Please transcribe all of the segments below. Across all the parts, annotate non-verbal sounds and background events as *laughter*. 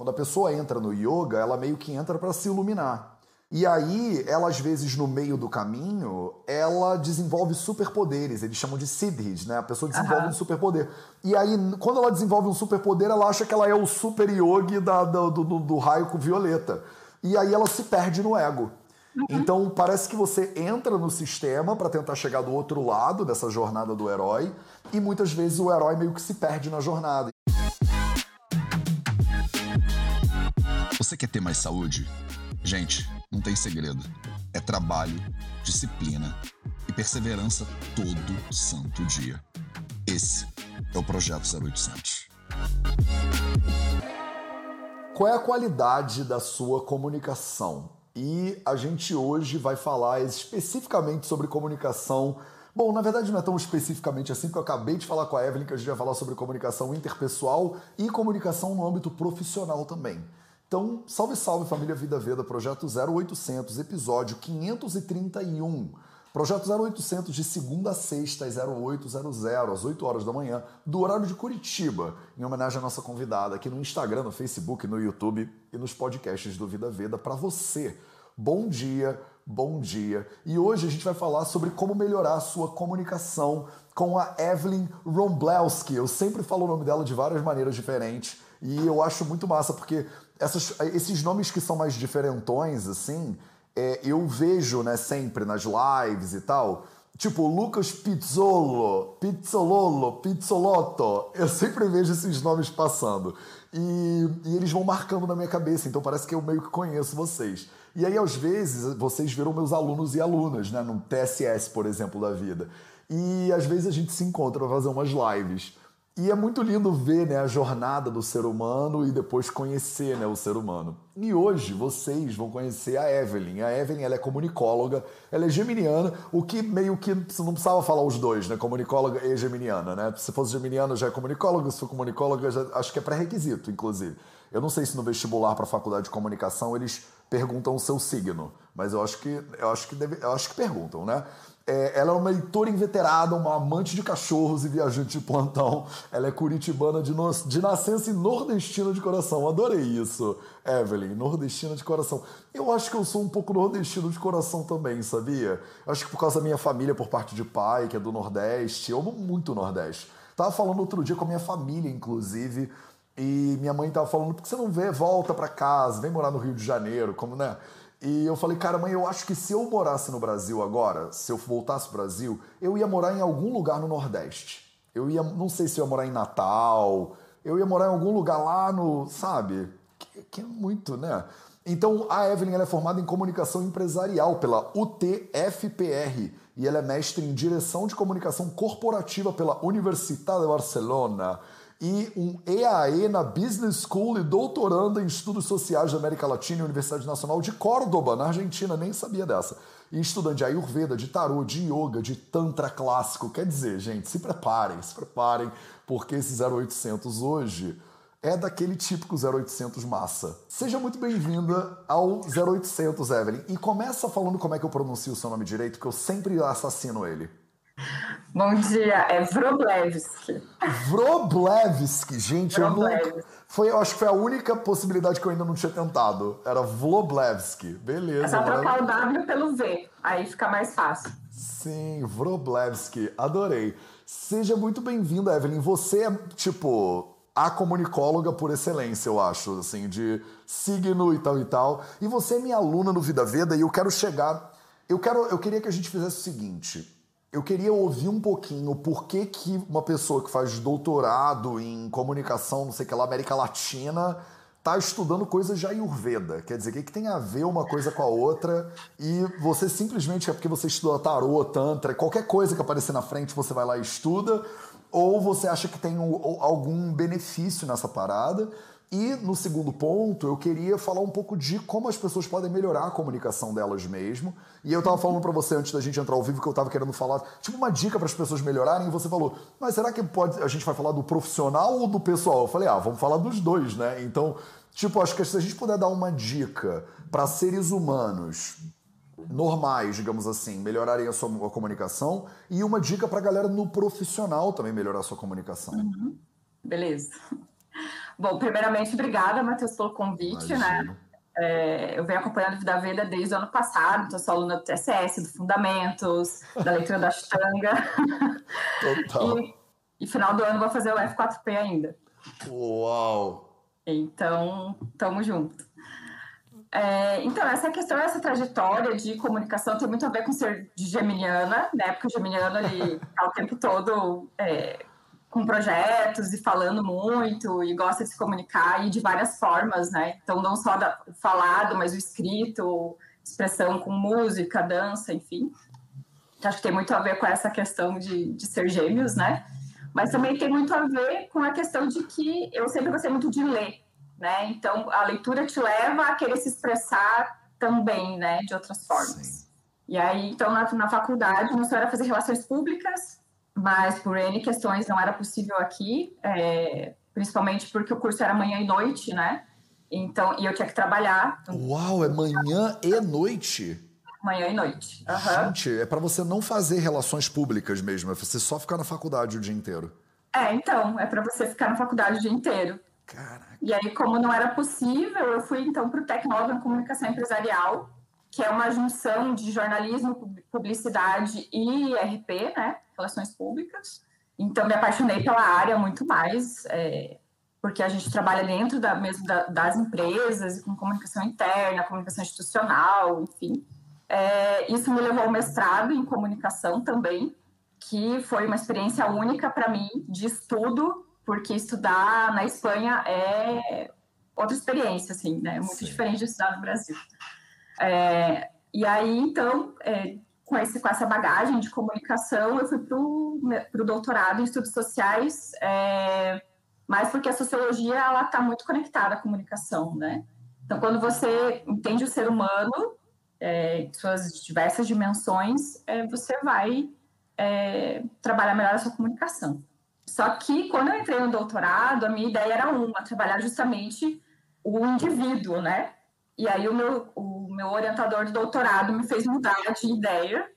Quando a pessoa entra no yoga, ela meio que entra para se iluminar. E aí, ela às vezes no meio do caminho, ela desenvolve superpoderes. Eles chamam de siddhis, né? A pessoa desenvolve uhum. um superpoder. E aí, quando ela desenvolve um superpoder, ela acha que ela é o super yogi da, do, do, do raio com violeta. E aí ela se perde no ego. Uhum. Então parece que você entra no sistema para tentar chegar do outro lado dessa jornada do herói e muitas vezes o herói meio que se perde na jornada. Você quer ter mais saúde? Gente, não tem segredo. É trabalho, disciplina e perseverança todo santo dia. Esse é o Projeto 0800. Qual é a qualidade da sua comunicação? E a gente hoje vai falar especificamente sobre comunicação. Bom, na verdade não é tão especificamente assim, porque eu acabei de falar com a Evelyn que a gente vai falar sobre comunicação interpessoal e comunicação no âmbito profissional também. Então, salve, salve família Vida Veda, projeto 0800, episódio 531. Projeto 0800 de segunda a sexta às 0800, às 8 horas da manhã, do horário de Curitiba, em homenagem à nossa convidada aqui no Instagram, no Facebook, no YouTube e nos podcasts do Vida Veda para você. Bom dia, bom dia. E hoje a gente vai falar sobre como melhorar a sua comunicação com a Evelyn Romblewski. Eu sempre falo o nome dela de várias maneiras diferentes e eu acho muito massa porque essas, esses nomes que são mais diferentões, assim, é, eu vejo, né, sempre nas lives e tal, tipo Lucas Pizzolo, Pizzololo, Pizzolotto, eu sempre vejo esses nomes passando. E, e, eles vão marcando na minha cabeça, então parece que eu meio que conheço vocês. E aí, às vezes, vocês viram meus alunos e alunas, né, no TSS, por exemplo, da vida. E às vezes a gente se encontra para fazer umas lives. E é muito lindo ver né, a jornada do ser humano e depois conhecer né, o ser humano. E hoje vocês vão conhecer a Evelyn. A Evelyn ela é comunicóloga, ela é geminiana, o que meio que você não precisava falar os dois, né? Comunicóloga e geminiana, né? Se fosse geminiana já é comunicóloga, se for comunicóloga já, acho que é pré-requisito, inclusive. Eu não sei se no vestibular para a faculdade de comunicação eles perguntam o seu signo, mas eu acho que eu acho que deve, eu acho que perguntam, né? É, ela é uma leitora inveterada, uma amante de cachorros e viajante de plantão. Ela é curitibana de, no, de nascença e nordestina de coração. Adorei isso, Evelyn, nordestina de coração. Eu acho que eu sou um pouco nordestino de coração também, sabia? Acho que por causa da minha família, por parte de pai, que é do Nordeste, eu amo muito o Nordeste. Tava falando outro dia com a minha família, inclusive, e minha mãe tava falando, por que você não vê, volta para casa, vem morar no Rio de Janeiro, como, né? E eu falei, cara, mãe, eu acho que se eu morasse no Brasil agora, se eu voltasse pro Brasil, eu ia morar em algum lugar no Nordeste. Eu ia, não sei se eu ia morar em Natal, eu ia morar em algum lugar lá no, sabe? Que, que é muito, né? Então, a Evelyn é formada em comunicação empresarial pela UTFPR e ela é mestre em direção de comunicação corporativa pela Universidade de Barcelona e um EAE na Business School e doutoranda em Estudos Sociais da América Latina e Universidade Nacional de Córdoba, na Argentina, nem sabia dessa. E estudante de Ayurveda, de Tarô, de Yoga, de Tantra clássico. Quer dizer, gente, se preparem, se preparem, porque esse 0800 hoje é daquele típico 0800 massa. Seja muito bem-vinda ao 0800, Evelyn. E começa falando como é que eu pronuncio o seu nome direito, que eu sempre assassino ele. Bom dia, é Vroblevski. Vroblevski, gente, Vroblevski. eu nunca. Foi, eu acho que foi a única possibilidade que eu ainda não tinha tentado. Era Vloblevski. Beleza. É só trocar o W pelo V, aí fica mais fácil. Sim, Vroblevski, adorei. Seja muito bem-vinda, Evelyn. Você é, tipo, a comunicóloga por excelência, eu acho, assim, de signo e tal e tal. E você é minha aluna no Vida Veda e eu quero chegar. Eu, quero, eu queria que a gente fizesse o seguinte eu queria ouvir um pouquinho por que, que uma pessoa que faz doutorado em comunicação, não sei o que lá, América Latina, tá estudando coisas de Ayurveda. Quer dizer, o que, que tem a ver uma coisa com a outra? E você simplesmente é porque você estuda tarô, tantra, qualquer coisa que aparecer na frente você vai lá e estuda, ou você acha que tem algum benefício nessa parada? E no segundo ponto, eu queria falar um pouco de como as pessoas podem melhorar a comunicação delas mesmo. E eu tava falando para você antes da gente entrar ao vivo que eu tava querendo falar, tipo uma dica para as pessoas melhorarem, e você falou: "Mas será que pode a gente vai falar do profissional ou do pessoal?" Eu falei: "Ah, vamos falar dos dois, né?" Então, tipo, acho que se a gente puder dar uma dica para seres humanos normais, digamos assim, melhorarem a sua a comunicação e uma dica para galera no profissional também melhorar a sua comunicação. Uhum. Beleza. Bom, primeiramente, obrigada, Matheus, pelo convite, né? Imagino. né? É, eu venho acompanhando a Vida Veda desde o ano passado, então sou aluna do TSS, do Fundamentos, da leitura da Ashtanga. Total. *laughs* E, e final do ano vou fazer o F4P ainda. Uau! Então, tamo junto. É, então, essa questão, essa trajetória de comunicação tem muito a ver com ser geminiana, né? Porque o geminiano, ele tá o tempo todo é, com projetos e falando muito e gosta de se comunicar e de várias formas, né? Então, não só da, o falado, mas o escrito, expressão com música, dança, enfim. Acho que tem muito a ver com essa questão de, de ser gêmeos, né? Mas também tem muito a ver com a questão de que eu sempre gostei muito de ler, né? Então, a leitura te leva a querer se expressar também, né? De outras formas. Sim. E aí, então, na, na faculdade, não só era fazer relações públicas, mas por N questões não era possível aqui, é, principalmente porque o curso era manhã e noite, né? Então, e eu tinha que trabalhar. Uau, é manhã e noite? Manhã e noite. Uhum. Gente, é para você não fazer relações públicas mesmo, é você só ficar na faculdade o dia inteiro. É, então, é para você ficar na faculdade o dia inteiro. Caraca. E aí, como não era possível, eu fui então para o Tecnólogo em Comunicação Empresarial, que é uma junção de jornalismo, publicidade e RP, né? Relações Públicas. Então, me apaixonei pela área muito mais, é, porque a gente trabalha dentro da, mesmo da, das empresas, com comunicação interna, comunicação institucional, enfim. É, isso me levou ao mestrado em comunicação também, que foi uma experiência única para mim de estudo, porque estudar na Espanha é outra experiência, assim, né? Muito Sim. diferente de estudar no Brasil. É, e aí, então, é, com, esse, com essa bagagem de comunicação, eu fui para o doutorado em estudos sociais, é, mas porque a sociologia ela está muito conectada à comunicação, né? Então, quando você entende o ser humano, é, suas diversas dimensões, é, você vai é, trabalhar melhor a sua comunicação. Só que quando eu entrei no doutorado, a minha ideia era uma, trabalhar justamente o indivíduo, né? E aí o meu, o meu orientador de doutorado me fez mudar de ideia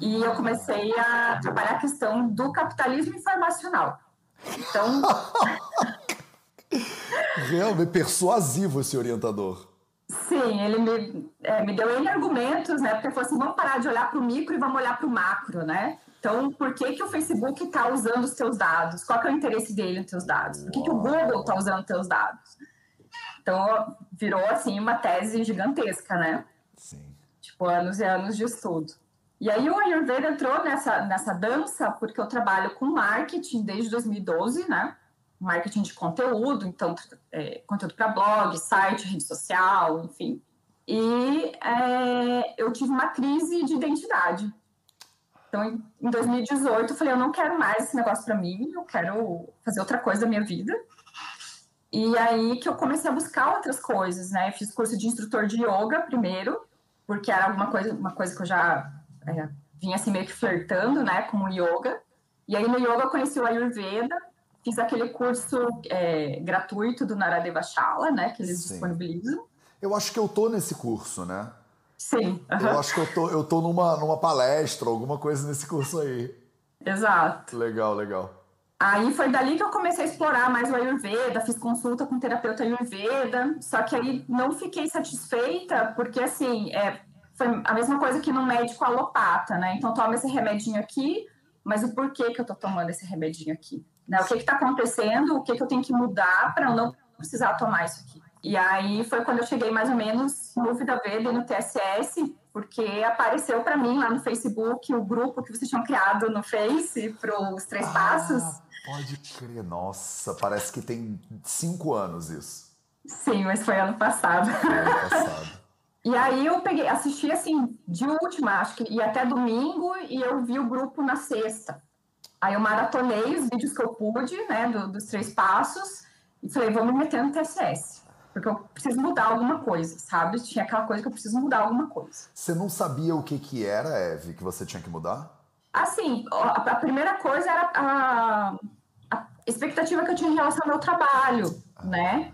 e eu comecei a trabalhar a questão do capitalismo informacional. Então. *laughs* Realmente persuasivo esse orientador. Sim, ele me, é, me deu N argumentos, né? Porque ele falou assim: vamos parar de olhar para o micro e vamos olhar para o macro, né? Então, por que, que o Facebook está usando os teus dados? Qual é o interesse dele nos teus dados? Por que, que o Google está usando os teus dados? Então, virou, assim, uma tese gigantesca, né? Sim. Tipo, anos e anos de estudo. E aí o Ayurveda entrou nessa, nessa dança porque eu trabalho com marketing desde 2012, né? Marketing de conteúdo, então, é, conteúdo para blog, site, rede social, enfim. E é, eu tive uma crise de identidade. Então, em 2018, eu falei: eu não quero mais esse negócio para mim, eu quero fazer outra coisa da minha vida. E aí que eu comecei a buscar outras coisas, né? Eu fiz curso de instrutor de yoga primeiro, porque era alguma coisa, uma coisa que eu já é, vinha assim meio que flertando, né, com o yoga. E aí no yoga eu conheci o Ayurveda, fiz aquele curso é, gratuito do Naradeva Shala, né, que eles Sim. disponibilizam. Eu acho que eu tô nesse curso, né? Sim. Eu acho que eu tô, eu tô numa, numa palestra, alguma coisa nesse curso aí. Exato. Legal, legal. Aí foi dali que eu comecei a explorar mais o Ayurveda, fiz consulta com terapeuta Ayurveda, só que aí não fiquei satisfeita, porque assim, é, foi a mesma coisa que no médico alopata, né? Então toma esse remedinho aqui, mas o porquê que eu tô tomando esse remedinho aqui? Né? O que que tá acontecendo? O que que eu tenho que mudar para eu não precisar tomar isso aqui? E aí foi quando eu cheguei mais ou menos no Vida Verde no TSS, porque apareceu para mim lá no Facebook o grupo que vocês tinham criado no Face para os Três ah. Passos. Pode crer, nossa, parece que tem cinco anos isso. Sim, mas foi ano passado. Foi ano passado. *laughs* e aí eu peguei, assisti assim, de última, acho que ia até domingo, e eu vi o grupo na sexta. Aí eu maratonei os vídeos que eu pude, né, do, dos três passos, e falei, vamos me meter no TSS. Porque eu preciso mudar alguma coisa, sabe? Tinha aquela coisa que eu preciso mudar alguma coisa. Você não sabia o que que era, Eve, que você tinha que mudar? Assim, a, primeira coisa era a, expectativa que eu tinha em relação ao meu trabalho, né?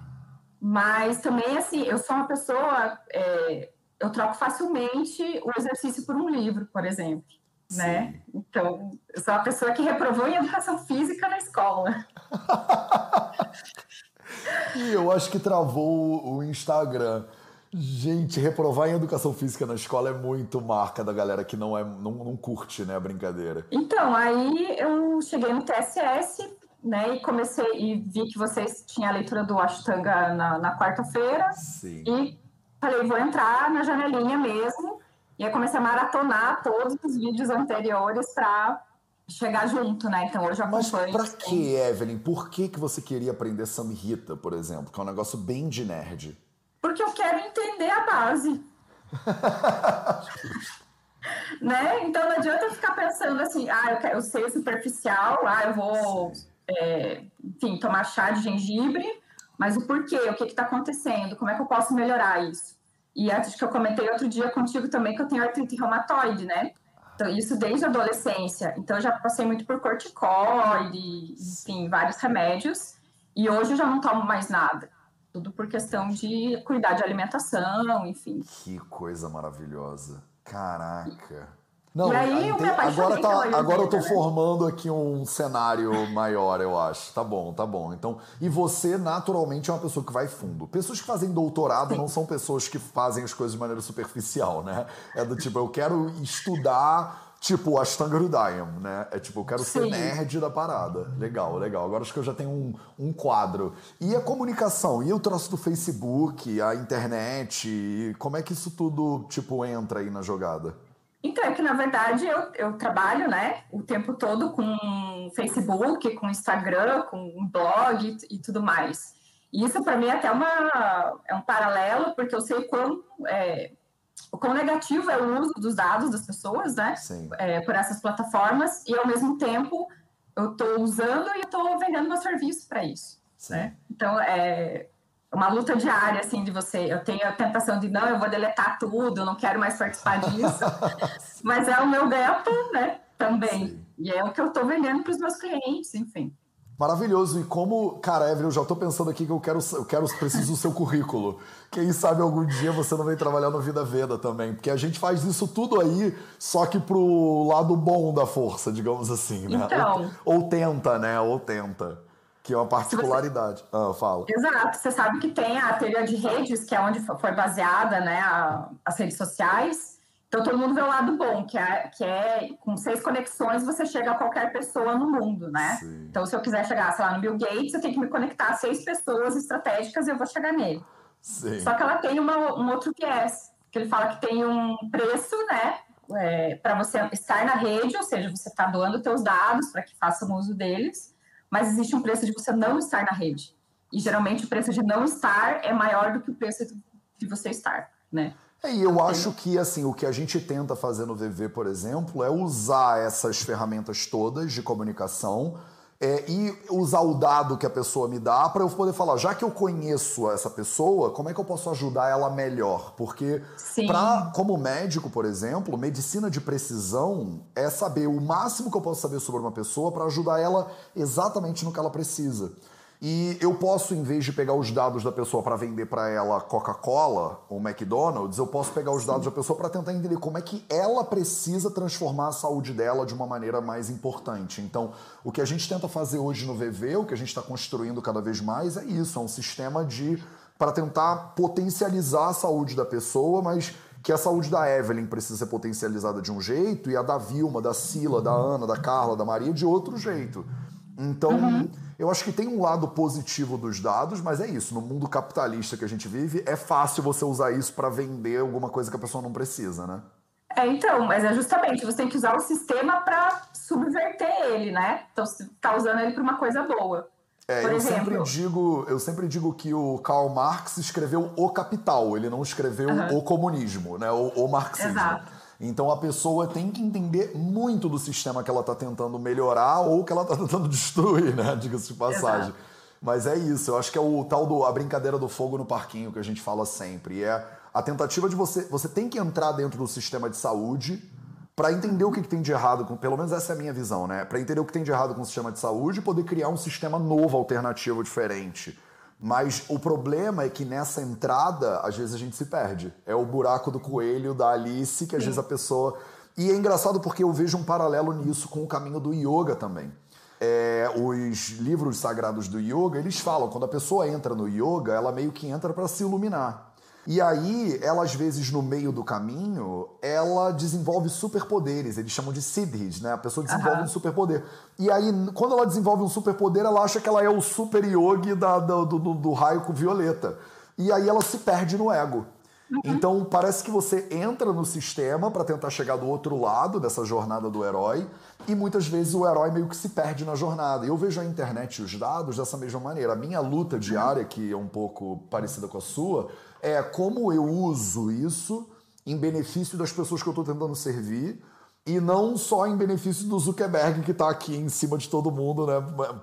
Mas também, assim, eu sou uma pessoa... É, eu troco facilmente o exercício por um livro, por exemplo. Né? Então, eu sou uma pessoa que reprovou em educação física na escola. *laughs* E eu acho que travou o Instagram. Gente, reprovar em educação física na escola é muito marca da galera que não é não, não curte, né, a brincadeira. Então, aí eu cheguei no TSS, né, e comecei e vi que vocês tinham a leitura do Ashtanga na, na quarta-feira. E falei, vou entrar na janelinha mesmo. E aí comecei a maratonar todos os vídeos anteriores para chegar junto, né? Então hoje eu acompanho. Mas pra que, Evelyn? Por que, que você queria aprender Samhita, por exemplo? Que é um negócio bem de nerd. Porque eu quero entender a base. *laughs* né? Então não adianta ficar pensando assim, ah, eu, quero, eu sei superficial, ah, eu vou, é, enfim, tomar chá de gengibre, mas o porquê, o que está acontecendo, como é que eu posso melhorar isso? E acho que eu comentei outro dia contigo também que eu tenho artrite reumatoide, né? Então, isso desde a adolescência. Então, eu já passei muito por corticoide, enfim, vários remédios. E hoje eu já não tomo mais nada. Tudo por questão de cuidar de alimentação, enfim. Que coisa maravilhosa. Caraca. Não, e aí eu me agora, tá, agora eu tô né? formando aqui um cenário maior, eu acho. Tá bom, tá bom. Então, e você naturalmente é uma pessoa que vai fundo. Pessoas que fazem doutorado Sim. não são pessoas que fazem as coisas de maneira superficial, né? É do tipo, eu quero estudar tipo Ashtanga Hridayam, né? É tipo, eu quero Sim. ser nerd da parada. Legal, legal. Agora acho que eu já tenho um, um quadro. E a comunicação? E o troço do Facebook, a internet? Como é que isso tudo, tipo, entra aí na jogada? Então, é que na verdade eu, eu trabalho, né, o tempo todo com Facebook, com Instagram, com blog e, e tudo mais. E isso para mim é até uma, é um paralelo, porque eu sei quão, é, o quão negativo é o uso dos dados das pessoas, né, é, por essas plataformas, e ao mesmo tempo eu estou usando e estou vendendo meu serviço para isso. Né? Então, é, uma luta diária, assim, de você. Eu tenho a tentação de, não, eu vou deletar tudo, não quero mais participar disso. *laughs* Mas é o meu ganha-pão, né? Também. Sim. E é o que eu estou vendendo para os meus clientes, enfim. Maravilhoso. E como, cara, Evelyn, eu já estou pensando aqui que eu quero, eu quero, preciso do seu currículo. Quem sabe algum dia você não vem trabalhar no Vida Veda também. Porque a gente faz isso tudo aí, só que pro lado bom da força, digamos assim, né? Então... Ou, ou tenta, né? Ou tenta que é uma particularidade. Ah, fala. Exato. Você sabe que tem a teoria de redes, que é onde foi baseada né, a, as redes sociais. Então, todo mundo vê o lado bom, que é, que é com seis conexões você chega a qualquer pessoa no mundo, né? Sim. Então, se eu quiser chegar, sei lá, no Bill Gates, eu tenho que me conectar a seis pessoas estratégicas e eu vou chegar nele. Sim. Só que ela tem uma, um outro viés, que ele fala que tem um preço, né? É, para você estar na rede, ou seja, você está doando seus dados para que façam uso deles, mas existe um preço de você não estar na rede. E geralmente o preço de não estar é maior do que o preço de você estar, né? É, e eu acho que assim, o que a gente tenta fazer no VV, por exemplo, é usar essas ferramentas todas de comunicação é, e usar o dado que a pessoa me dá para eu poder falar, já que eu conheço essa pessoa, como é que eu posso ajudar ela melhor? Porque, pra, como médico, por exemplo, medicina de precisão é saber o máximo que eu posso saber sobre uma pessoa para ajudar ela exatamente no que ela precisa. E eu posso, em vez de pegar os dados da pessoa para vender para ela Coca-Cola ou McDonald's, eu posso pegar os dados da pessoa para tentar entender como é que ela precisa transformar a saúde dela de uma maneira mais importante. Então, o que a gente tenta fazer hoje no VV, o que a gente está construindo cada vez mais é isso, é um sistema de para tentar potencializar a saúde da pessoa, mas que a saúde da Evelyn precisa ser potencializada de um jeito e a da Vilma, da Sila, da Ana, da Carla, da Maria de outro jeito. Então, uhum. Eu acho que tem um lado positivo dos dados, mas é isso. No mundo capitalista que a gente vive, é fácil você usar isso para vender alguma coisa que a pessoa não precisa, né? É, então, mas é justamente, você tem que usar o sistema para subverter ele, né? Então, você tá usando ele para uma coisa boa. É, eu sempre digo, eu sempre digo que o Karl Marx escreveu o Capital, ele não escreveu uhum. o comunismo, né? O, o marxismo. Exato. Então a pessoa tem que entender muito do sistema que ela está tentando melhorar ou que ela está *laughs* tentando destruir, né? Diga-se de passagem. Exato. Mas é isso, eu acho que é o tal do a brincadeira do fogo no parquinho que a gente fala sempre. E é a tentativa de você. Você tem que entrar dentro do sistema de saúde para entender o que, que, tem de errado com. Pelo menos essa é a minha visão, né? Para entender o que tem de errado com o sistema de saúde e poder criar um sistema novo, alternativo, diferente. Mas o problema é que nessa entrada, às vezes a gente se perde. É o buraco do coelho da Alice, que às Sim. vezes a pessoa. E é engraçado porque eu vejo um paralelo nisso com o caminho do yoga também. é, os livros sagrados do yoga, eles falam, quando a pessoa entra no yoga, ela meio que entra para se iluminar. E aí, ela às vezes no meio do caminho, ela desenvolve superpoderes, eles chamam de siddhis, né? A pessoa desenvolve uhum. um superpoder. E aí, quando ela desenvolve um superpoder, ela acha que ela é o super yogi da, do, do, do raio com violeta. E aí ela se perde no ego. Uhum. Então parece que você entra no sistema para tentar chegar do outro lado dessa jornada do herói e muitas vezes o herói meio que se perde na jornada. Eu vejo a internet e os dados dessa mesma maneira. A minha luta diária, que é um pouco parecida com a sua, é como eu uso isso em benefício das pessoas que eu estou tentando servir e não só em benefício do Zuckerberg que está aqui em cima de todo mundo, né,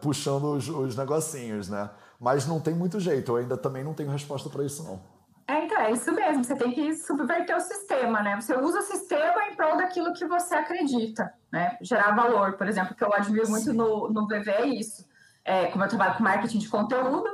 puxando os, os negocinhos, né? Mas não tem muito jeito, eu ainda também não tenho resposta para isso não. É, então, é isso mesmo. Você tem que subverter o sistema, né? Você usa o sistema em prol daquilo que você acredita, né? Gerar valor, por exemplo, que eu admiro muito no, no VV é isso. É, como eu trabalho com marketing de conteúdo,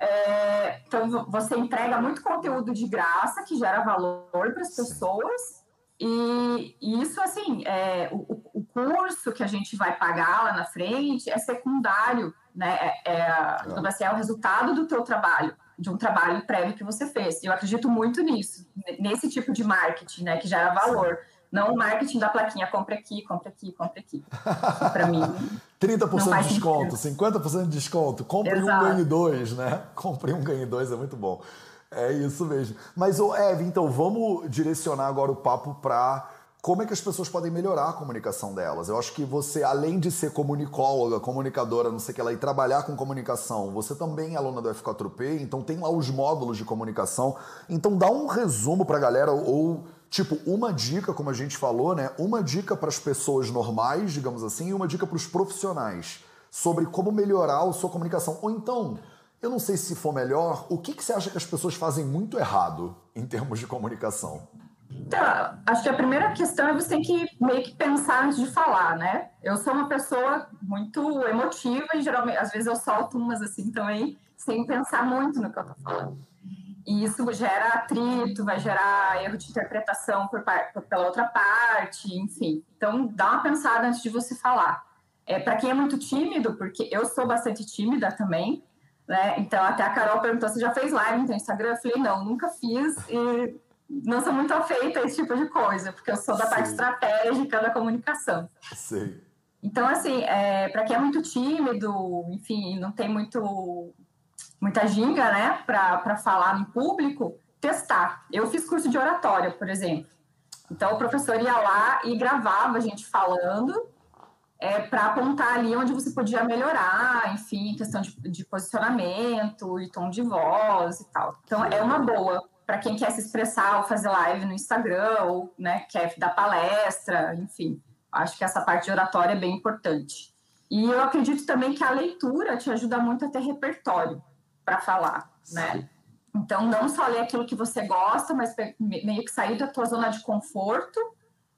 é, então você entrega muito conteúdo de graça que gera valor para as pessoas. E, e, isso, assim, é, o, o, curso que a gente vai pagar lá na frente é secundário, né? É, é, é o resultado do teu trabalho de um trabalho prévio que você fez. Eu acredito muito nisso, nesse tipo de marketing, né, que gera valor. Não o marketing da plaquinha, compre aqui, compre aqui, compre aqui. Para mim. 30% de desconto, sentido. 50% de desconto, compre Exato. um, ganhe dois, né? *laughs* Compre um, ganhe dois, é muito bom. É isso mesmo. Mas, ô, Eve, então vamos direcionar agora o papo para como é que as pessoas podem melhorar a comunicação delas. Eu acho que você, além de ser comunicóloga, comunicadora, não sei o que lá, e trabalhar com comunicação, você também é aluna do F4P, então tem lá os módulos de comunicação. Então dá um resumo para a galera, ou tipo, uma dica, como a gente falou, né? Uma dica para as pessoas normais, digamos assim, e uma dica para os profissionais sobre como melhorar a sua comunicação. Ou então, eu não sei se for melhor, o que, que você acha que as pessoas fazem muito errado em termos de comunicação? Então, acho que a primeira questão é você tem que meio que pensar antes de falar, né? Eu sou uma pessoa muito emotiva e geralmente, às vezes eu solto umas assim também, sem pensar muito no que eu tô falando. E isso gera atrito, vai gerar erro de interpretação por, por pela outra parte, enfim. Então, dá uma pensada antes de você falar. É, para quem é muito tímido, porque eu sou bastante tímida também, né? Então, até a Carol perguntou se já fez live no Instagram. Eu falei, não, nunca fiz. E não sou muito afeita a esse tipo de coisa, porque eu sou da Sim. parte estratégica da comunicação. Sim. Então, assim, é, para quem é muito tímido, enfim, não tem muito muita ginga, né, para falar em público, testar. Eu fiz curso de oratória, por exemplo. Então, o professor ia lá e gravava a gente falando é, para apontar ali onde você podia melhorar, enfim, questão de, de posicionamento e tom de voz e tal. Então, é uma boa para quem quer se expressar ou fazer live no Instagram ou né, quer dar palestra, enfim. Acho que essa parte de oratória é bem importante. E eu acredito também que a leitura te ajuda muito a ter repertório para falar, né? Então, não só ler aquilo que você gosta, mas meio que sair da tua zona de conforto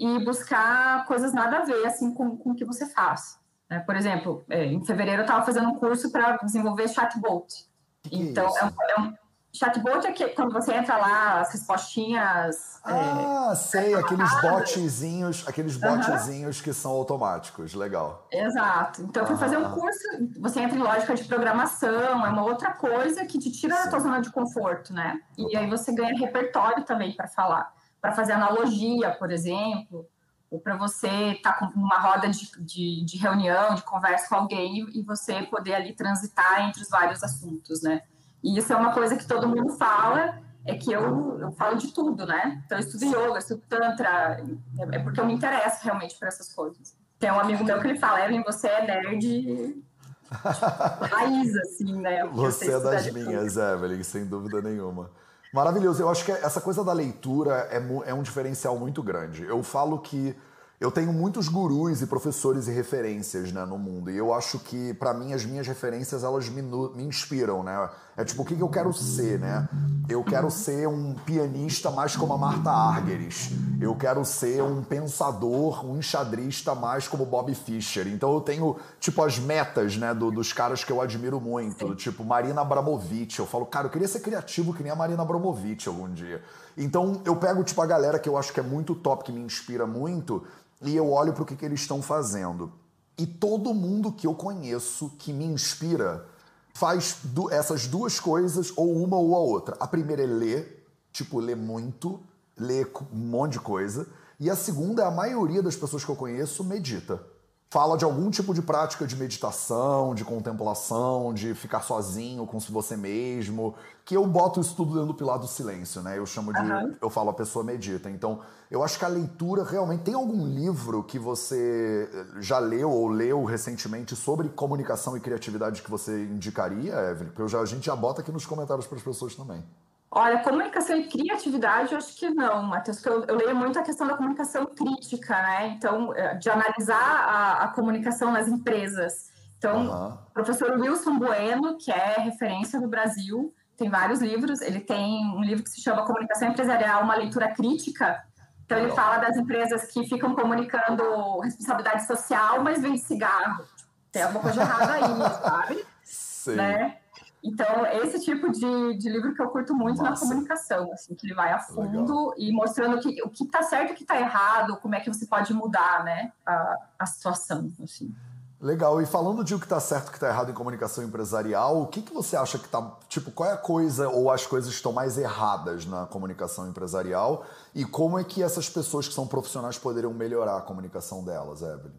e buscar coisas nada a ver, assim, com, com o que você faz. Né? Por exemplo, é, em fevereiro eu estava fazendo um curso para desenvolver chatbot. Que então, é, um, é, um, Chatbot é que quando você entra lá, as respostinhas. É, ah, é, sei, aqueles botzinhos, aqueles botzinhos que são automáticos, legal. Exato. Então eu fui fazer um curso, você entra em lógica de programação, é uma outra coisa que te tira Sim. da tua zona de conforto, né? E aí você ganha repertório também para falar, para fazer analogia, por exemplo, ou para você estar tá com uma roda de, de, de reunião, de conversa com alguém e você poder ali transitar entre os vários assuntos, né? E isso é uma coisa que todo mundo fala, é que eu, eu falo de tudo, né? Então, eu estudo yoga, eu estudo tantra, é porque eu me interesso realmente por essas coisas. Tem um amigo meu que ele fala, Evelyn, você é nerd *laughs* raiz, assim, né? Você é das minhas, Evelyn, sem dúvida nenhuma. Maravilhoso. Eu acho que essa coisa da leitura é, é um diferencial muito grande. Eu falo que eu tenho muitos gurus e professores e referências né, no mundo. E eu acho que, para mim, as minhas referências, elas me, me, inspiram, né? É tipo, o que, que eu quero ser, né? Eu quero ser um pianista mais como a Marta Argerich. Eu quero ser um pensador, um enxadrista mais como Bob Fischer. Então eu tenho, tipo, as metas, né, do, dos caras que eu admiro muito. Tipo, Marina Abramovic. Eu falo, cara, eu queria ser criativo que nem a Marina Abramovic algum dia. Então eu pego, tipo, a galera que eu acho que é muito top, que me inspira muito e eu olho para o que, que eles estão fazendo. E todo mundo que eu conheço que me inspira faz du essas duas coisas, ou uma ou a outra. A primeira é ler, tipo, ler muito, ler um monte de coisa. E a segunda é a maioria das pessoas que eu conheço medita fala de algum tipo de prática de meditação, de contemplação, de ficar sozinho com você mesmo, que eu boto isso tudo dentro do pilar do silêncio, né? Eu chamo de, uhum. eu falo a pessoa medita. Então, eu acho que a leitura realmente tem algum livro que você já leu ou leu recentemente sobre comunicação e criatividade que você indicaria, Evelyn? Porque eu já, a gente já bota aqui nos comentários para as pessoas também. Olha, comunicação e criatividade, eu acho que não, Matheus, porque eu, eu, leio muito a questão da comunicação crítica, né? Então, eh, de analisar a, a comunicação nas empresas. Então, uhum. o professor Wilson Bueno, que é referência no Brasil, tem vários livros. Ele tem um livro que se chama Comunicação Empresarial, uma leitura crítica. Então, ele fala das empresas que ficam comunicando responsabilidade social, mas vende cigarro. Tem alguma coisa errada aí, *laughs* sabe? Sim. Né? Então, esse tipo de, de livro que eu curto muito Nossa. na comunicação, assim, que ele vai a fundo Legal. e mostrando que, o que está certo e o que está errado, como é que você pode mudar, né, a, a situação, assim. Legal. E falando de o que está certo e o que está errado em comunicação empresarial, o que, que você acha que está. Tipo, qual é a coisa ou as coisas que estão mais erradas na comunicação empresarial? E como é que essas pessoas que são profissionais poderiam melhorar a comunicação delas, Evelyn?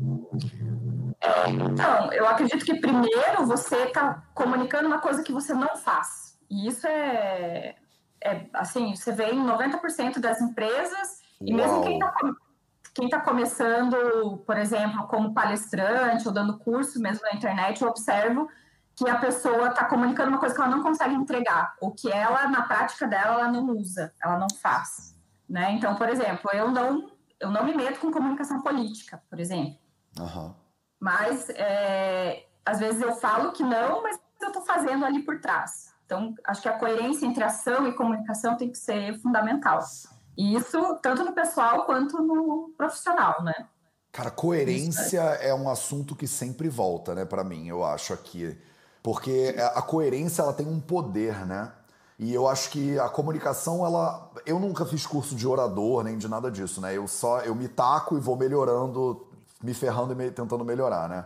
Então, eu acredito que primeiro você está comunicando uma coisa que você não faz. E isso é, é assim, você vê em 90% das empresas, Uau. e mesmo quem está quem tá começando, por exemplo, como palestrante ou dando curso mesmo na internet, eu observo que a pessoa está comunicando uma coisa que ela não consegue entregar, ou que ela, na prática dela, ela não usa, ela não faz. Né? Então, por exemplo, eu não, eu não me meto com comunicação política, por exemplo. Uhum. Mas é, às vezes eu falo que não, mas eu estou fazendo ali por trás. Então, acho que a coerência entre ação e comunicação tem que ser fundamental. E isso tanto no pessoal quanto no profissional, né? Cara, coerência é um assunto que sempre volta, né, para mim, eu acho aqui. Porque a coerência ela tem um poder, né? E eu acho que a comunicação, ela. Eu nunca fiz curso de orador nem de nada disso, né? Eu só eu me taco e vou melhorando me ferrando e me, tentando melhorar, né?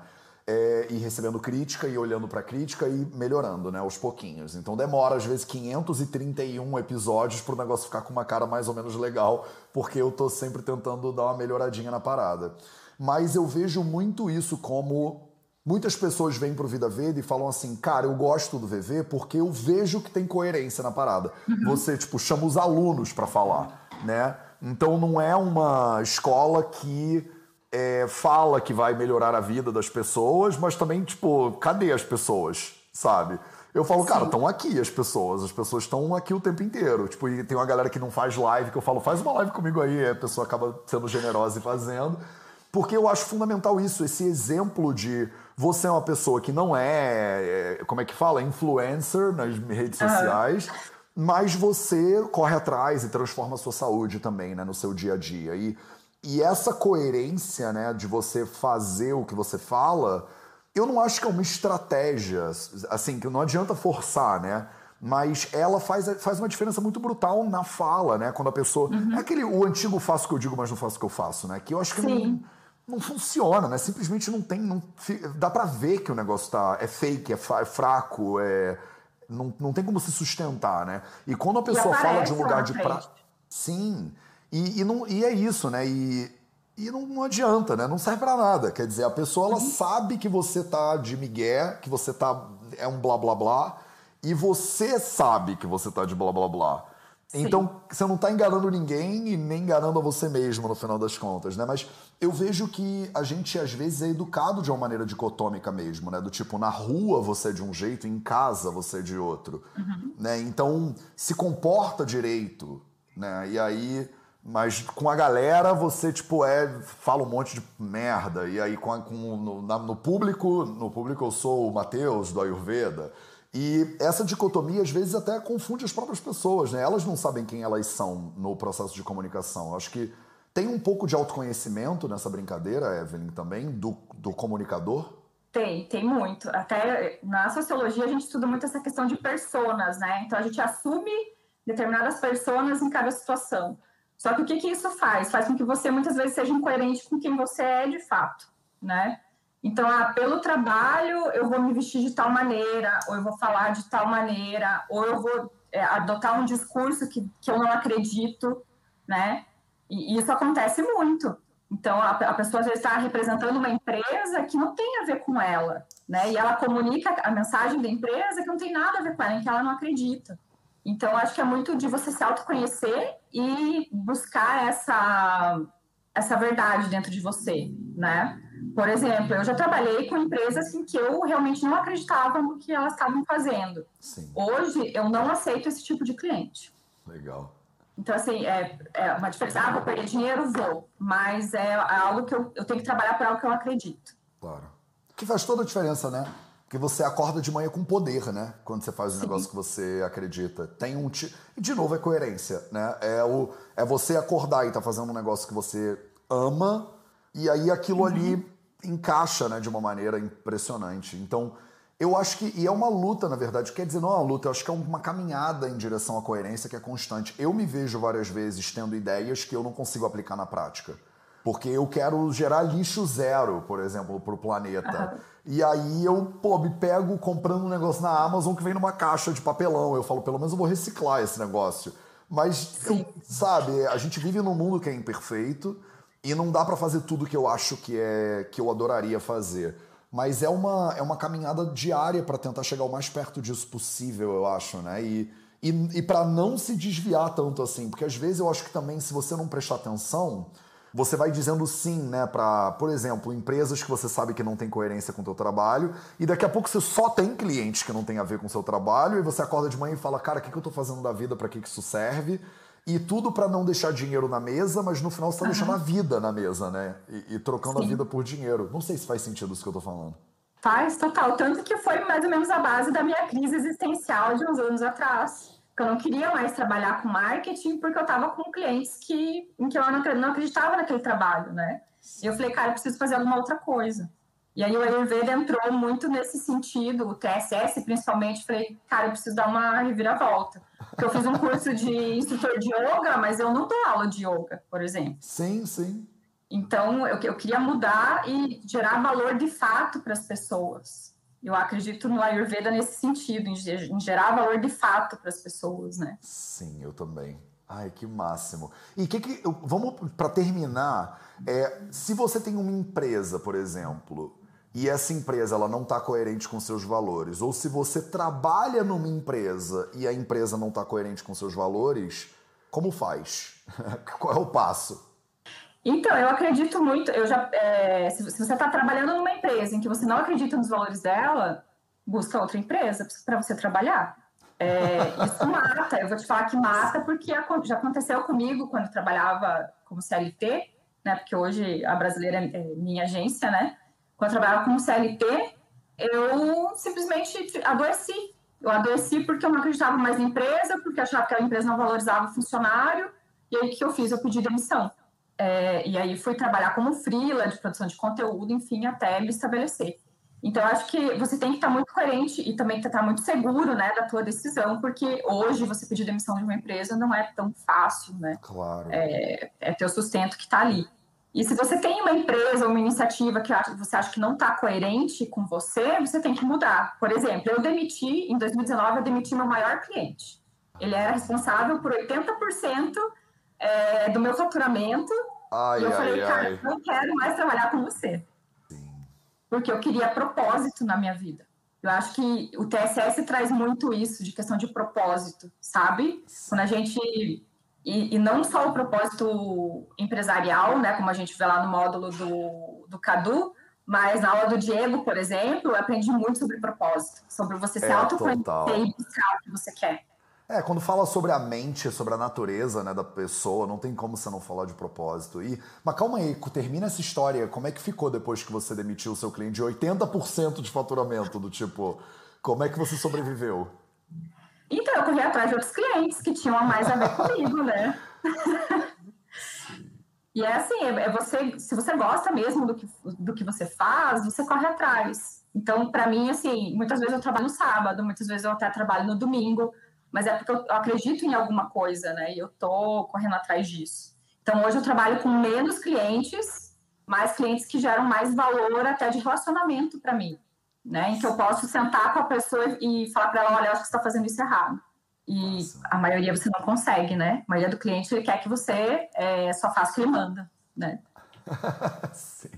É, e recebendo crítica e olhando para crítica e melhorando, né, aos pouquinhos. Então demora às vezes 531 episódios para o negócio ficar com uma cara mais ou menos legal, porque eu tô sempre tentando dar uma melhoradinha na parada. Mas eu vejo muito isso como muitas pessoas vêm pro Vida Verde e falam assim: "Cara, eu gosto do VV porque eu vejo que tem coerência na parada". Uhum. Você tipo chama os alunos para falar, né? Então não é uma escola que é, fala que vai melhorar a vida das pessoas, mas também, tipo, cadê as pessoas, sabe? Eu falo, Sim. cara, estão aqui as pessoas, as pessoas estão aqui o tempo inteiro. Tipo, e tem uma galera que não faz live, que eu falo, faz uma live comigo aí, a pessoa acaba sendo generosa e fazendo. Porque eu acho fundamental isso, esse exemplo de você é uma pessoa que não é, é como é que fala, influencer nas redes sociais, mas você corre atrás e transforma a sua saúde também, né, no seu dia a dia. E e essa coerência, né, de você fazer o que você fala, eu não acho que é uma estratégia, assim, que não adianta forçar, né? Mas ela faz, faz uma diferença muito brutal na fala, né? Quando a pessoa. Uhum. É aquele o antigo faço o que eu digo, mas não faço o que eu faço, né? Que eu acho que não, não funciona, né? Simplesmente não tem. Não, dá para ver que o negócio tá, é fake, é, é fraco, é. Não, não tem como se sustentar, né? E quando a pessoa fala de um lugar de pra... Sim. E, e, não, e é isso, né? E, e não, não adianta, né? Não serve para nada. Quer dizer, a pessoa ela uhum. sabe que você tá de migué, que você tá é um blá blá blá, e você sabe que você tá de blá blá blá. Sim. Então, você não está enganando ninguém e nem enganando a você mesmo no final das contas, né? Mas eu vejo que a gente às vezes é educado de uma maneira dicotômica mesmo, né? Do tipo, na rua você é de um jeito, em casa você é de outro, uhum. né? Então, se comporta direito, né? E aí mas com a galera você, tipo, é, fala um monte de merda. E aí com, com no, na, no, público, no público eu sou o Matheus do Ayurveda. E essa dicotomia às vezes até confunde as próprias pessoas, né? Elas não sabem quem elas são no processo de comunicação. Acho que tem um pouco de autoconhecimento nessa brincadeira, Evelyn, também, do, do comunicador. Tem, tem muito. Até na sociologia a gente estuda muito essa questão de personas, né? Então a gente assume determinadas personas em cada situação. Só que o que, que isso faz? Faz com que você muitas vezes seja incoerente com quem você é de fato, né? Então, ah, pelo trabalho, eu vou me vestir de tal maneira, ou eu vou falar de tal maneira, ou eu vou é, adotar um discurso que, que eu não acredito, né? E, e isso acontece muito. Então, a, a pessoa está representando uma empresa que não tem a ver com ela, né? E ela comunica a mensagem da empresa que não tem nada a ver com ela, em que ela não acredita. Então, acho que é muito de você se autoconhecer e buscar essa, essa verdade dentro de você, né? Por exemplo, eu já trabalhei com empresas em que eu realmente não acreditava no que elas estavam fazendo. Sim. Hoje, eu não aceito esse tipo de cliente. Legal. Então, assim, é, é uma diferença. Ah, vou perder dinheiro? Vou. Mas é algo que eu, eu tenho que trabalhar para algo que eu acredito. Claro. Que faz toda a diferença, né? Porque você acorda de manhã com poder, né? Quando você faz o um negócio que você acredita. Tem um. T... E, de novo, é coerência, né? É, o... é você acordar e tá fazendo um negócio que você ama, e aí aquilo uhum. ali encaixa, né, de uma maneira impressionante. Então, eu acho que, e é uma luta, na verdade, quer dizer, não é uma luta, eu acho que é uma caminhada em direção à coerência que é constante. Eu me vejo várias vezes tendo ideias que eu não consigo aplicar na prática. Porque eu quero gerar lixo zero, por exemplo, para o planeta. Uhum. E aí eu, pô, me pego comprando um negócio na Amazon que vem numa caixa de papelão. Eu falo, pelo menos eu vou reciclar esse negócio. Mas, eu, sabe, a gente vive num mundo que é imperfeito e não dá para fazer tudo que eu acho que é que eu adoraria fazer. Mas é uma, é uma caminhada diária para tentar chegar o mais perto disso possível, eu acho, né? E, e, e para não se desviar tanto assim, porque às vezes eu acho que também, se você não prestar atenção, você vai dizendo sim, né, para, por exemplo, empresas que você sabe que não tem coerência com o teu trabalho, e daqui a pouco você só tem clientes que não tem a ver com o seu trabalho, e você acorda de manhã e fala, cara, o que, que eu tô fazendo da vida, para que, que isso serve? E tudo para não deixar dinheiro na mesa, mas no final você está uhum. deixando a vida na mesa, né? E, e trocando Sim. a vida por dinheiro. Não sei se faz sentido isso que eu tô falando. Faz, total. Tanto que foi mais ou menos a base da minha crise existencial de uns anos atrás. Que eu não queria mais trabalhar com marketing porque eu estava com clientes que, em que eu não, acreditava naquele trabalho, né? E eu falei, cara, eu preciso fazer alguma outra coisa. E aí o Ayurveda entrou muito nesse sentido, o TSS principalmente, falei, cara, eu preciso dar uma reviravolta. Porque eu fiz um curso de instrutor de yoga, mas eu não dou aula de yoga, por exemplo. Sim, sim. Então, eu, eu queria mudar e gerar valor de fato para as pessoas. Eu acredito no Ayurveda nesse sentido, em, gerar valor de fato para as pessoas, né? Sim, eu também. Ai, que máximo. E que que vamos para terminar, é, se você tem uma empresa, por exemplo, e essa empresa ela não está coerente com seus valores, ou se você trabalha numa empresa e a empresa não está coerente com seus valores, como faz? *laughs* Qual é o passo? Então, eu acredito muito. Eu já, é, se, você está trabalhando numa empresa em que você não acredita nos valores dela, busca outra empresa para você trabalhar. É, isso mata. Eu vou te falar que mata porque já aconteceu comigo quando trabalhava como CLT, né? Porque hoje a brasileira é minha agência, né? quando eu trabalhava como CLT, eu simplesmente adoeci. Eu adoeci porque eu não acreditava mais na empresa, porque achava que a empresa não valorizava o funcionário. E aí, o que eu fiz? Eu pedi demissão. É, e aí, fui trabalhar como freela de produção de conteúdo, enfim, até me estabelecer. Então, acho que você tem que estar muito coerente e também estar muito seguro, né, da tua decisão, porque hoje você pedir demissão de uma empresa não é tão fácil, né? Claro. É, é teu sustento que está ali. E se você tem uma empresa uma iniciativa que você acha que não está coerente com você, você tem que mudar. Por exemplo, eu demiti, em 2019, eu demiti meu maior cliente. Ele era responsável por 80% é, do meu faturamento. Ai, e eu ai, falei, ai. cara, eu não quero mais trabalhar com você. Sim. Porque eu queria propósito na minha vida. Eu acho que o TSS traz muito isso, de questão de propósito, sabe? Quando a gente e, e, não só o propósito empresarial, né, como a gente vê lá no módulo do, do Cadu, mas na aula do Diego, por exemplo, eu aprendi muito sobre propósito, sobre você se é, autoconhecer e buscar o que você quer. É, quando fala sobre a mente, sobre a natureza né, da pessoa, não tem como você não falar de propósito. E, mas calma aí, termina essa história. Como é que ficou depois que você demitiu o seu cliente de 80% de faturamento? Do tipo, como é que você sobreviveu? Então, eu corri atrás de outros clientes que tinham a mais a ver comigo, né? e é assim, é, é você, se você gosta mesmo do que, do que você faz, você corre atrás. Então, para mim, assim, muitas vezes eu trabalho no sábado, muitas vezes eu até trabalho no domingo, mas é porque eu acredito em alguma coisa, né? E eu tô correndo atrás disso. Então, hoje eu trabalho com menos clientes mas clientes que geram mais valor até de relacionamento para mim, né? Em que eu posso sentar com a pessoa e falar para ela, olha, eu acho que você está fazendo isso errado. E Nossa. a maioria você não consegue, né? A maioria do cliente ele quer que você é, só faça o que ele manda, né? *laughs* Sim.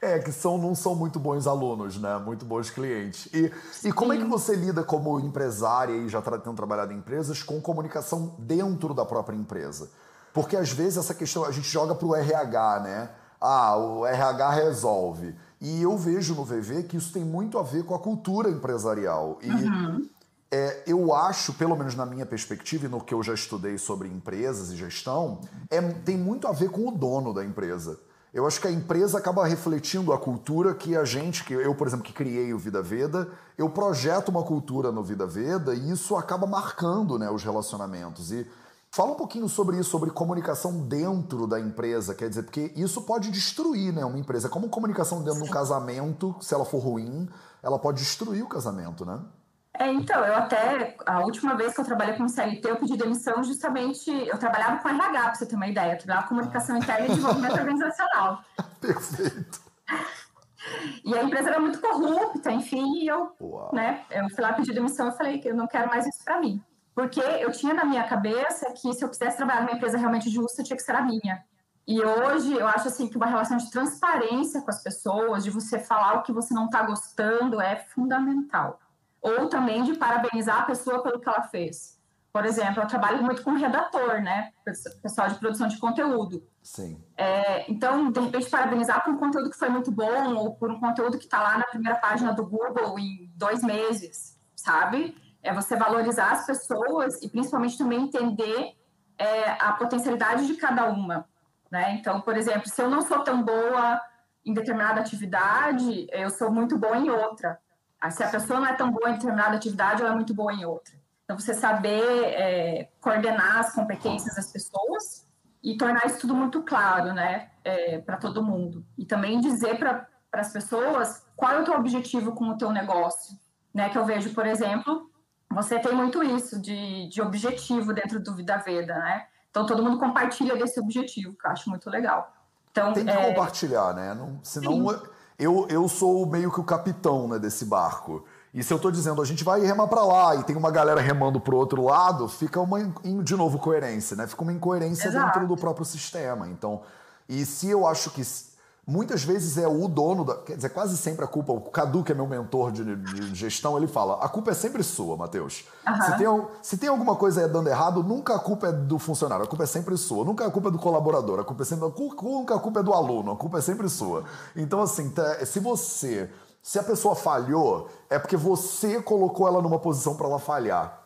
É, que são, não são muito bons alunos, né? Muito bons clientes. E, e como é que você lida como empresária e já tendo trabalhado em empresas com comunicação dentro da própria empresa? Porque às vezes essa questão a gente joga para o RH, né? Ah, o RH resolve. E eu vejo no VV que isso tem muito a ver com a cultura empresarial. E uhum. é, eu acho, pelo menos na minha perspectiva e no que eu já estudei sobre empresas e gestão, é, tem muito a ver com o dono da empresa. Eu acho que a empresa acaba refletindo a cultura que a gente, que eu, por exemplo, que criei o Vida Veda, eu projeto uma cultura no Vida Veda e isso acaba marcando né, os relacionamentos. E fala um pouquinho sobre isso, sobre comunicação dentro da empresa, quer dizer, porque isso pode destruir né, uma empresa. Como comunicação dentro de um casamento, se ela for ruim, ela pode destruir o casamento, né? É, então, eu até, a última vez que eu trabalhei com CLT, eu pedi demissão justamente, eu trabalhava com RH, para você ter uma ideia, eu trabalhava com comunicação interna e desenvolvimento *laughs* organizacional. Perfeito. E a empresa era muito corrupta, enfim, e eu, né, eu fui lá pedir demissão e falei que eu não quero mais isso para mim. Porque eu tinha na minha cabeça que se eu quisesse trabalhar numa empresa realmente justa, tinha que ser a minha. E hoje eu acho assim que uma relação de transparência com as pessoas, de você falar o que você não está gostando, é fundamental ou também de parabenizar a pessoa pelo que ela fez. Por exemplo, eu trabalho muito com redator, né? Pessoal de produção de conteúdo. Sim. É, então, de repente, parabenizar por um conteúdo que foi muito bom ou por um conteúdo que está lá na primeira página do Google em dois meses, sabe? É você valorizar as pessoas e principalmente também entender é, a potencialidade de cada uma. Né? Então, por exemplo, se eu não sou tão boa em determinada atividade, eu sou muito boa em outra. Se a pessoa não é tão boa em determinada atividade, ela é muito boa em outra. Então, você saber é, coordenar as competências das pessoas e tornar isso tudo muito claro, né, é, para todo mundo. E também dizer para as pessoas qual é o teu objetivo com o teu negócio, né, que eu vejo, por exemplo, você tem muito isso de, de objetivo dentro do Vida Veda, né? Então, todo mundo compartilha desse objetivo, que eu acho muito legal. Então, tem que é... compartilhar, né? Não, senão... Sim eu, eu sou meio que o capitão né, desse barco. E se eu estou dizendo a gente vai remar para lá e tem uma galera remando para o outro lado, fica uma, de novo, coerência, né? Fica uma incoerência Exato. dentro do próprio sistema. Então, e se eu acho que muitas vezes é o dono da. Quer dizer, quase sempre a culpa. O Cadu, que é meu mentor de, de gestão, ele fala: a culpa é sempre sua, Matheus. Uhum. Se, tem, se tem alguma coisa dando errado, nunca a culpa é do funcionário, a culpa é sempre sua. Nunca a culpa é do colaborador, a culpa é sempre. Nunca a culpa é do aluno, a culpa é sempre sua. Então, assim, se você. Se a pessoa falhou, é porque você colocou ela numa posição para ela falhar.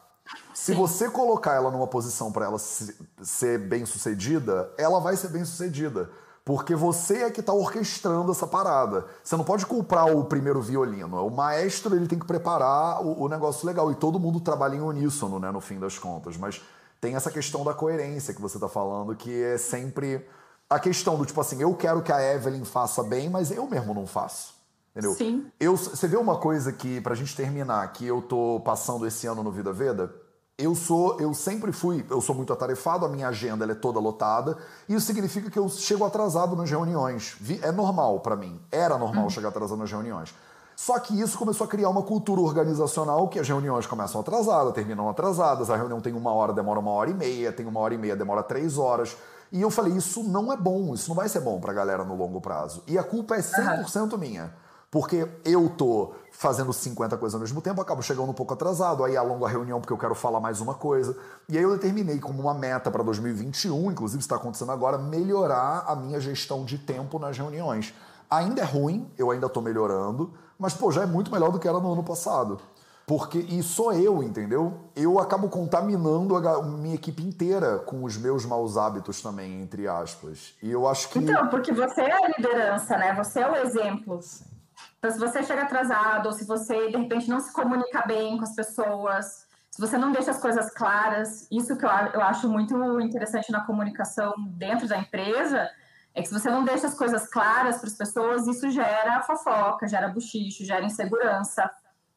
Se você colocar ela numa posição para ela ser bem sucedida, ela vai ser bem sucedida. Porque você é que está orquestrando essa parada. Você não pode comprar o primeiro violino. O maestro ele tem que preparar o, o negócio legal. E todo mundo trabalha em uníssono, né, no fim das contas. Mas tem essa questão da coerência que você está falando, que é sempre a questão do tipo assim, eu quero que a Evelyn faça bem, mas eu mesmo não faço. Entendeu? Sim. Eu, você vê uma coisa que, pra gente terminar, que eu tô passando esse ano no Vida Veda? Eu sou, eu sempre fui, eu sou muito atarefado, a minha agenda é toda lotada, e isso significa que eu chego atrasado nas reuniões. É normal para mim, era normal uhum. chegar atrasado nas reuniões. Só que isso começou a criar uma cultura organizacional que as reuniões começam atrasadas, terminam atrasadas, a reunião tem uma hora, demora uma hora e meia, tem uma hora e meia, demora três horas. E eu falei, isso não é bom, isso não vai ser bom pra galera no longo prazo. E a culpa é 100% uhum. minha. Porque eu tô fazendo 50 coisas ao mesmo tempo, acabo chegando um pouco atrasado, aí alongo a reunião porque eu quero falar mais uma coisa. E aí eu determinei como uma meta para 2021, inclusive está acontecendo agora, melhorar a minha gestão de tempo nas reuniões. Ainda é ruim, eu ainda estou melhorando, mas pô, já é muito melhor do que era no ano passado. Porque, e sou eu, entendeu? Eu acabo contaminando a minha equipe inteira com os meus maus hábitos também, entre aspas. E eu acho que. Então, porque você é a liderança, né? Você é o exemplo. Sim. Então, se você chega atrasado, ou se você, de repente, não se comunica bem com as pessoas, se você não deixa as coisas claras, isso que eu, eu acho muito interessante na comunicação dentro da empresa, é que se você não deixa as coisas claras para as pessoas, isso gera fofoca, gera buchicho, gera insegurança.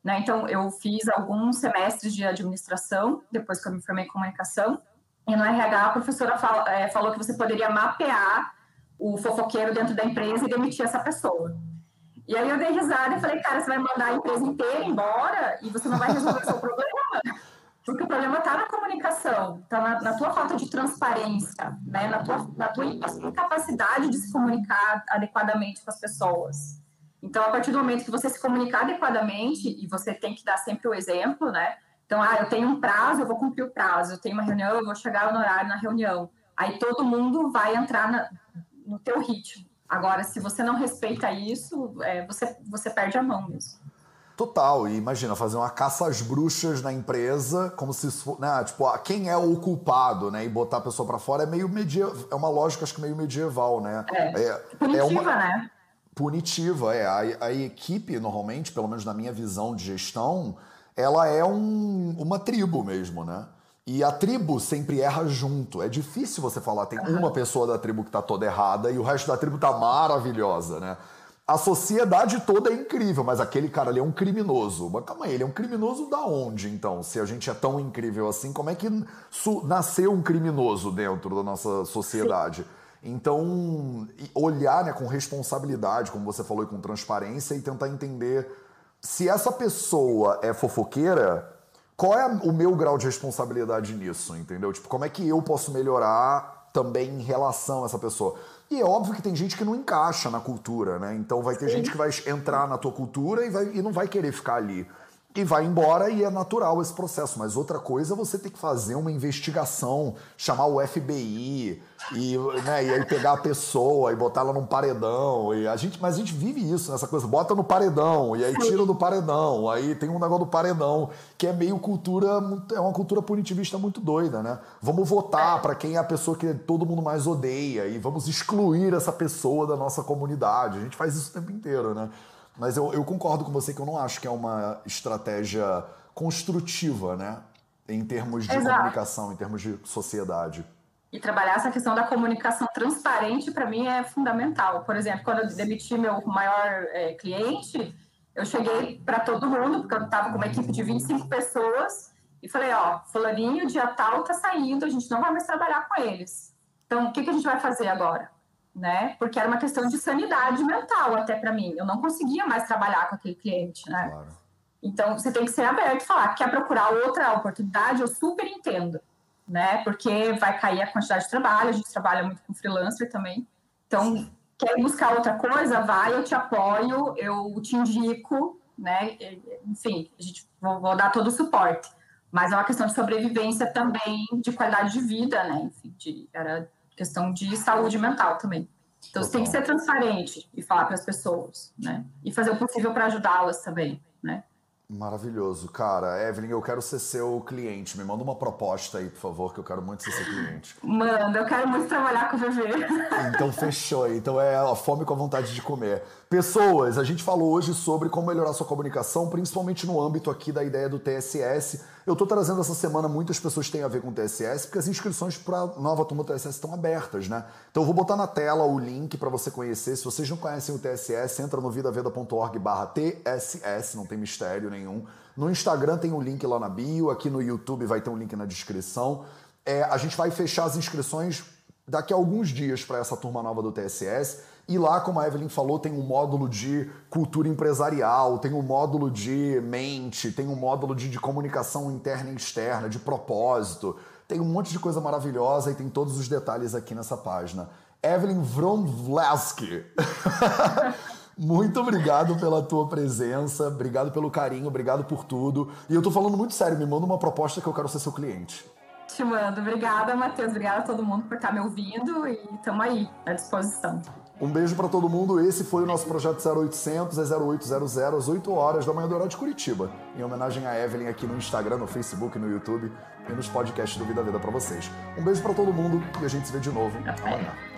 Né? Então, eu fiz alguns semestres de administração, depois que eu me formei em comunicação, e no RH a professora fala, é, falou que você poderia mapear o fofoqueiro dentro da empresa e demitir essa pessoa. E aí eu dei risada e falei, cara, você vai mandar a empresa inteira embora e você não vai resolver seu problema. *laughs* Porque o problema está na comunicação, está na, na, tua falta de transparência, né? na, tua, na tua incapacidade de se comunicar adequadamente com as pessoas. Então, a partir do momento que você se comunicar adequadamente, e você tem que dar sempre o exemplo, né? Então, ah, eu tenho um prazo, eu vou cumprir o prazo. Eu tenho uma reunião, eu vou chegar no horário na reunião. Aí todo mundo vai entrar na, no teu ritmo. Agora, se você não respeita isso, é, você, você perde a mão mesmo. Total, e imagina fazer uma caça às bruxas na empresa, como se né, tipo, quem é o culpado, né? E botar a pessoa para fora é meio medieval, é uma lógica acho que meio medieval, né? É, é punitiva, é uma... né? Punitiva, é. A, a, equipe, normalmente, pelo menos na minha visão de gestão, ela é um, uma tribo mesmo, né? E a tribo sempre erra junto. É difícil você falar, tem uma pessoa da tribo que tá toda errada e o resto da tribo tá maravilhosa, né? A sociedade toda é incrível, mas aquele cara ali é um criminoso. Mas calma aí, ele é um criminoso da onde, então? Se a gente é tão incrível assim, como é que nasceu um criminoso dentro da nossa sociedade? Sim. Então, olhar né, com responsabilidade, como você falou, e com transparência, e tentar entender se essa pessoa é fofoqueira, qual é o meu grau de responsabilidade nisso, entendeu? Tipo, como é que eu posso melhorar também em relação a essa pessoa? E é óbvio que tem gente que não encaixa na cultura, né? Então vai ter Sim. gente que vai entrar na tua cultura e, vai, e não vai querer ficar ali e vai embora e é natural esse processo. Mas outra coisa é você ter que fazer uma investigação, chamar o FBI e, né, e aí pegar a pessoa e botar ela num paredão. E a gente, mas a gente vive isso, nessa coisa, bota no paredão e aí tira do paredão. Aí tem um negócio do paredão, que é meio cultura, é uma cultura punitivista muito doida, né? Vamos votar para quem é a pessoa que todo mundo mais odeia e vamos excluir essa pessoa da nossa comunidade. A gente faz isso o tempo inteiro, né? Mas eu, eu concordo com você que eu não acho que é uma estratégia construtiva, né? Em termos de Exato. comunicação, em termos de sociedade. E trabalhar essa questão da comunicação transparente, para mim, é fundamental. Por exemplo, quando eu demiti meu maior é, cliente, eu cheguei para todo mundo, porque eu estava com uma equipe de 25 pessoas, e falei: Ó, Fulaninho, dia tal, tá saindo, a gente não vai mais trabalhar com eles. Então, o que, que a gente vai fazer agora? Né? Porque era uma questão de sanidade mental até para mim. Eu não conseguia mais trabalhar com aquele cliente, né? Claro. Então você tem que ser aberto e falar, quer procurar outra oportunidade, eu super entendo, né? Porque vai cair a quantidade de trabalho, a gente trabalha muito com freelancer também. Então, Sim. quer buscar outra coisa, vai, eu te apoio, eu te indico, né? Enfim, a gente vou, vou dar todo o suporte. Mas é uma questão de sobrevivência também, de qualidade de vida, né? Enfim, de, era questão de saúde mental também. Então, você tem que ser transparente e falar para as pessoas, né? E fazer o possível para ajudá-las também, né? Maravilhoso, cara. Evelyn, eu quero ser seu cliente. Me manda uma proposta aí, por favor, que eu quero muito ser seu cliente. Manda, eu quero muito trabalhar com o VV. Então fechou. Então é a fome com a vontade de comer. Pessoas, a gente falou hoje sobre como melhorar sua comunicação, principalmente no âmbito aqui da ideia do TSS. Eu estou trazendo essa semana muitas pessoas que têm a ver com o TSS, porque as inscrições para a nova turma do TSS estão abertas, né? Então eu vou botar na tela o link para você conhecer. Se vocês não conhecem o TSS, entra no vidaveda.org barra TSS, não tem mistério nenhum. No Instagram tem um link lá na bio, aqui no YouTube vai ter um link na descrição. É, a gente vai fechar as inscrições daqui a alguns dias para essa turma nova do TSS. E lá, como a Evelyn falou, tem um módulo de cultura empresarial, tem um módulo de mente, tem um módulo de, de comunicação interna e externa, de propósito. Tem um monte de coisa maravilhosa e tem todos os detalhes aqui nessa página. Evelyn Vromvlaski. *laughs* Muito obrigado pela tua presença, obrigado pelo carinho, obrigado por tudo. E eu tô falando muito sério, me manda uma proposta que eu quero ser seu cliente. Te mando. Obrigada, Matheus. Obrigada a todo mundo por estar me ouvindo e estamos aí à disposição. Um beijo para todo mundo. Esse foi o nosso projeto 0800, é 0800 às 8 horas da manhã do horário de Curitiba, em homenagem a Evelyn aqui no Instagram, no Facebook, no YouTube e nos podcasts do Vida Vida para vocês. Um beijo para todo mundo e a gente se vê de novo amanhã.